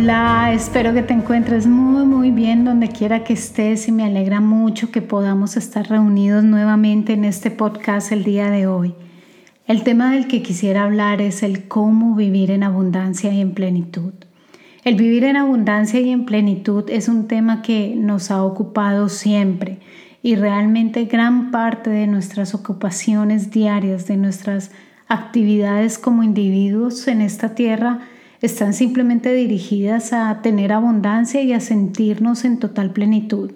Hola, espero que te encuentres muy muy bien donde quiera que estés y me alegra mucho que podamos estar reunidos nuevamente en este podcast el día de hoy. El tema del que quisiera hablar es el cómo vivir en abundancia y en plenitud. El vivir en abundancia y en plenitud es un tema que nos ha ocupado siempre y realmente gran parte de nuestras ocupaciones diarias, de nuestras actividades como individuos en esta tierra, están simplemente dirigidas a tener abundancia y a sentirnos en total plenitud.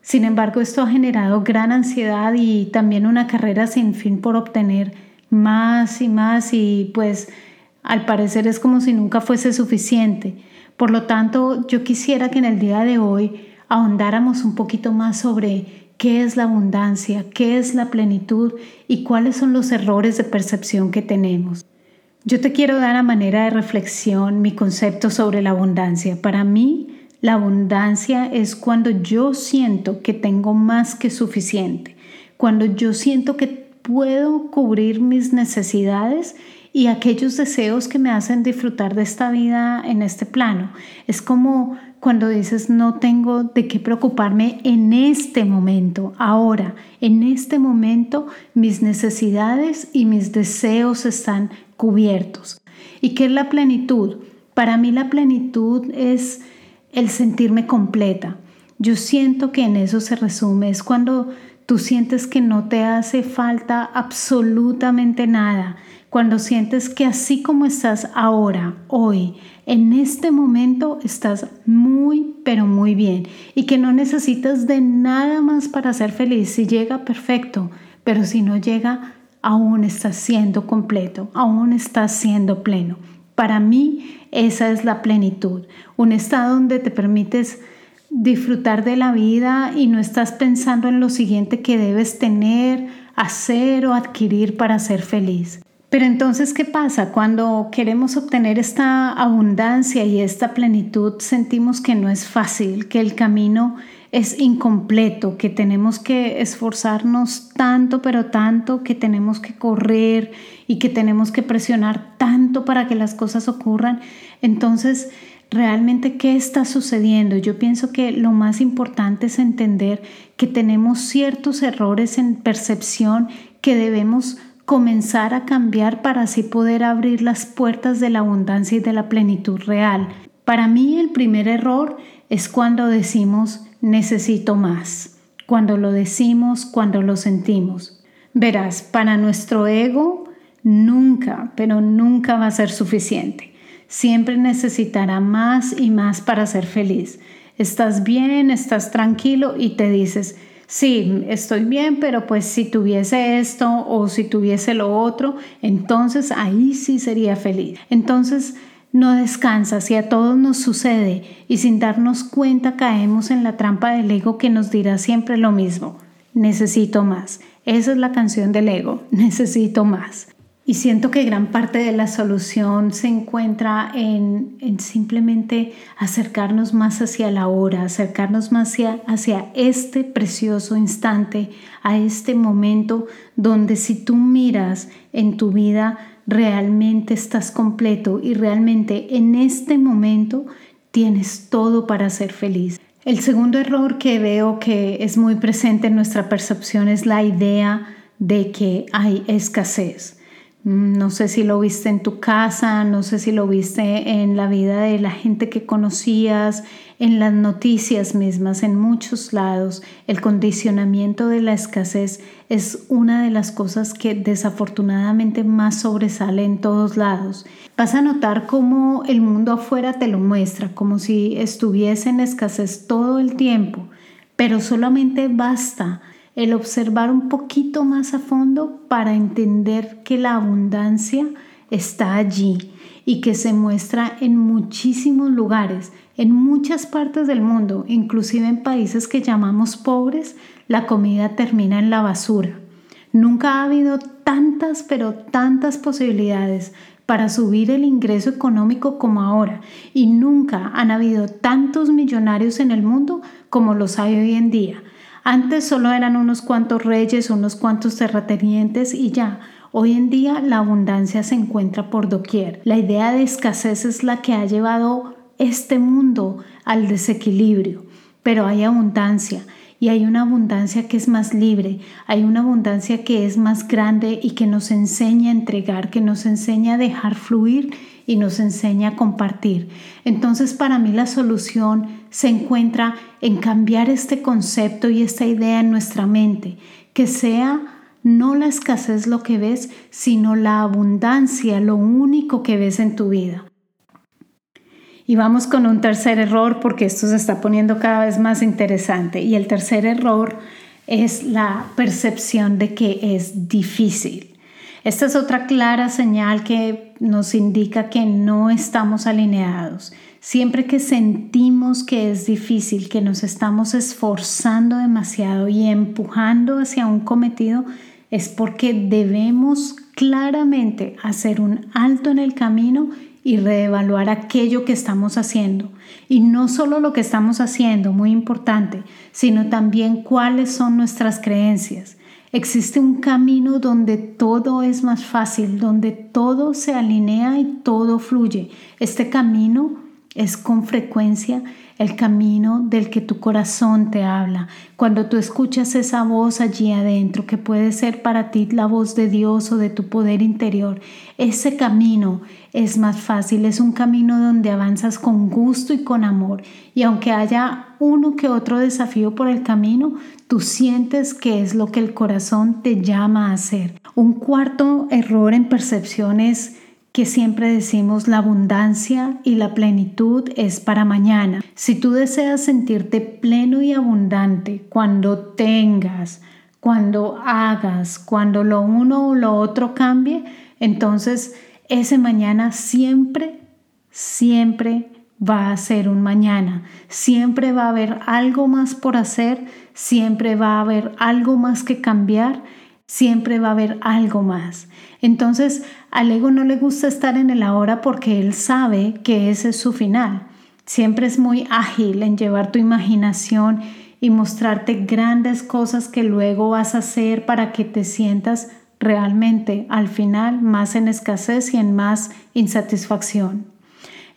Sin embargo, esto ha generado gran ansiedad y también una carrera sin fin por obtener más y más y pues al parecer es como si nunca fuese suficiente. Por lo tanto, yo quisiera que en el día de hoy ahondáramos un poquito más sobre qué es la abundancia, qué es la plenitud y cuáles son los errores de percepción que tenemos. Yo te quiero dar a manera de reflexión mi concepto sobre la abundancia. Para mí, la abundancia es cuando yo siento que tengo más que suficiente, cuando yo siento que puedo cubrir mis necesidades y aquellos deseos que me hacen disfrutar de esta vida en este plano. Es como cuando dices no tengo de qué preocuparme en este momento, ahora, en este momento mis necesidades y mis deseos están cubiertos. ¿Y qué es la plenitud? Para mí la plenitud es el sentirme completa. Yo siento que en eso se resume, es cuando tú sientes que no te hace falta absolutamente nada, cuando sientes que así como estás ahora, hoy, en este momento, estás muy, pero muy bien y que no necesitas de nada más para ser feliz. Si llega, perfecto, pero si no llega, aún estás siendo completo, aún estás siendo pleno. Para mí esa es la plenitud, un estado donde te permites disfrutar de la vida y no estás pensando en lo siguiente que debes tener, hacer o adquirir para ser feliz. Pero entonces, ¿qué pasa? Cuando queremos obtener esta abundancia y esta plenitud, sentimos que no es fácil, que el camino es incompleto, que tenemos que esforzarnos tanto, pero tanto, que tenemos que correr y que tenemos que presionar tanto para que las cosas ocurran. Entonces, realmente, ¿qué está sucediendo? Yo pienso que lo más importante es entender que tenemos ciertos errores en percepción que debemos comenzar a cambiar para así poder abrir las puertas de la abundancia y de la plenitud real. Para mí el primer error es cuando decimos necesito más, cuando lo decimos, cuando lo sentimos. Verás, para nuestro ego nunca, pero nunca va a ser suficiente. Siempre necesitará más y más para ser feliz. Estás bien, estás tranquilo y te dices, sí, estoy bien, pero pues si tuviese esto o si tuviese lo otro, entonces ahí sí sería feliz. Entonces, no descansa si a todos nos sucede y sin darnos cuenta caemos en la trampa del ego que nos dirá siempre lo mismo. Necesito más. Esa es la canción del ego. Necesito más. Y siento que gran parte de la solución se encuentra en, simplemente acercarnos más hacia la hora, acercarnos más hacia este precioso instante, a este momento donde si tú miras en tu vida realmente estás completo y realmente en este momento tienes todo para ser feliz. El segundo error que veo que es muy presente en nuestra percepción es la idea de que hay escasez. Mm, no sé si lo viste en tu casa, no sé si lo viste en la vida de la gente que conocías, en las noticias mismas, en muchos lados. El condicionamiento de la escasez es una de las cosas que desafortunadamente más sobresale en todos lados. Vas a notar cómo el mundo afuera te lo muestra, como si estuviese en escasez todo el tiempo, pero solamente basta el observar un poquito más a fondo para entender que la abundancia está allí y que se muestra en muchísimos lugares, en muchas partes del mundo, inclusive en países que llamamos pobres, la comida termina en la basura. Nunca ha habido tantas, pero tantas posibilidades para subir el ingreso económico como ahora y nunca han habido tantos millonarios en el mundo como los hay hoy en día. Antes solo eran unos cuantos reyes, unos cuantos terratenientes y ya. Hoy en día la abundancia se encuentra por doquier. La idea de escasez es la que ha llevado este mundo al desequilibrio, pero hay abundancia y hay una abundancia que es más libre, hay una abundancia que es más grande y que nos enseña a entregar, que nos enseña a dejar fluir y nos enseña a compartir. Entonces para mí la solución se encuentra en cambiar este concepto y esta idea en nuestra mente, que sea no la escasez lo que ves, sino la abundancia, lo único que ves en tu vida. Y vamos con un tercer error porque esto se está poniendo cada vez más interesante. Y el tercer error es la percepción de que es difícil. Esta es otra clara señal que nos indica que no estamos alineados. Siempre que sentimos que es difícil, que nos estamos esforzando demasiado y empujando hacia un cometido, es porque debemos claramente hacer un alto en el camino y reevaluar aquello que estamos haciendo. Y no solo lo que estamos haciendo, muy importante, sino también cuáles son nuestras creencias. Existe un camino donde todo es más fácil, donde todo se alinea y todo fluye. Este camino es con frecuencia el camino del que tu corazón te habla. Cuando tú escuchas esa voz allí adentro, que puede ser para ti la voz de Dios o de tu poder interior, ese camino es más fácil, es un camino donde avanzas con gusto y con amor. Y aunque haya uno que otro desafío por el camino, tú sientes que es lo que el corazón te llama a hacer. Un cuarto error en percepción es que siempre decimos la abundancia y la plenitud es para mañana. Si tú deseas sentirte pleno y abundante cuando tengas, cuando hagas, cuando lo uno o lo otro cambie, entonces ese mañana siempre, siempre va a ser un mañana. Siempre va a haber algo más por hacer, siempre va a haber algo más que cambiar, siempre va a haber algo más. Entonces, al ego no le gusta estar en el ahora porque él sabe que ese es su final. Siempre es muy ágil en llevar tu imaginación y mostrarte grandes cosas que luego vas a hacer para que te sientas realmente al final más en escasez y en más insatisfacción.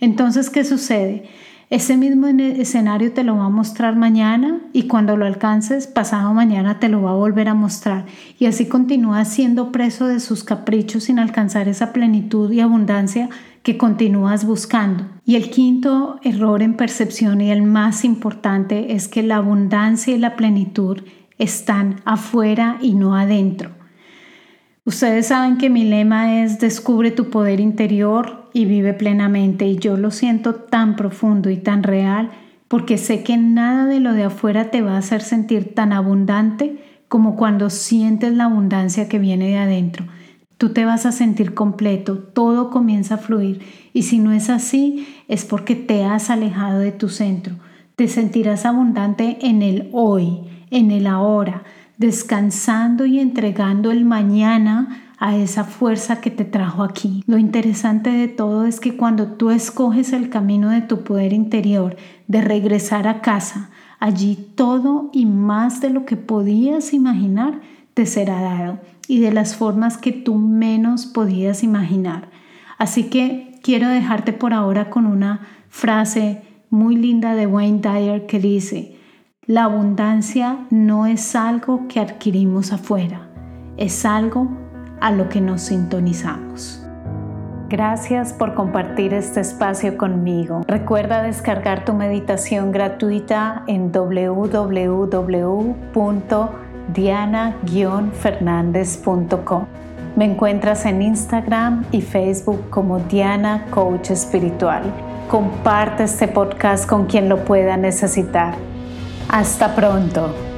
Entonces, ¿qué sucede? Ese mismo escenario te lo va a mostrar mañana y cuando lo alcances, pasado mañana te lo va a volver a mostrar. Y así continúa siendo preso de sus caprichos sin alcanzar esa plenitud y abundancia que continúas buscando. Y el quinto error en percepción y el más importante es que la abundancia y la plenitud están afuera y no adentro. Ustedes saben que mi lema es descubre tu poder interior y vive plenamente y yo lo siento tan profundo y tan real porque sé que nada de lo de afuera te va a hacer sentir tan abundante como cuando sientes la abundancia que viene de adentro. Tú te vas a sentir completo, todo comienza a fluir y si no es así es porque te has alejado de tu centro. Te sentirás abundante en el hoy, en el ahora, descansando y entregando el mañana a esa fuerza que te trajo aquí. Lo interesante de todo es que cuando tú escoges el camino de tu poder interior, de regresar a casa, allí todo y más de lo que podías imaginar te será dado y de las formas que tú menos podías imaginar. Así que quiero dejarte por ahora con una frase muy linda de Wayne Dyer que dice, la abundancia no es algo que adquirimos afuera, es algo a lo que nos sintonizamos. Gracias por compartir este espacio conmigo. Recuerda descargar tu meditación gratuita en www.diana-fernandez.com. Me encuentras en Instagram y Facebook como Diana Coach Espiritual. Comparte este podcast con quien lo pueda necesitar. Hasta pronto.